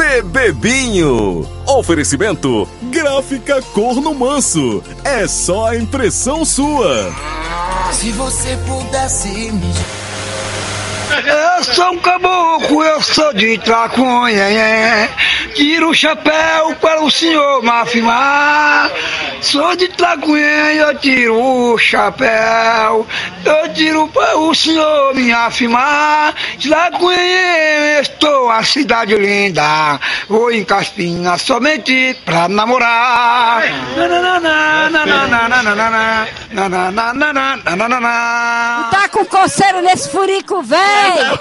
Bebebinho. Oferecimento Gráfica Corno Manso. É só a impressão sua. Se você pudesse me eu sou um caboclo, eu sou de Tracunha, é. Tiro o chapéu para o senhor Mafimar. Sou de Tracunha, eu tiro o chapéu. Eu tiro para o senhor me afirmar. Tracunha, a cidade linda. Vou em Caspinha somente pra namorar. Tá com coceiro nesse furico, velho!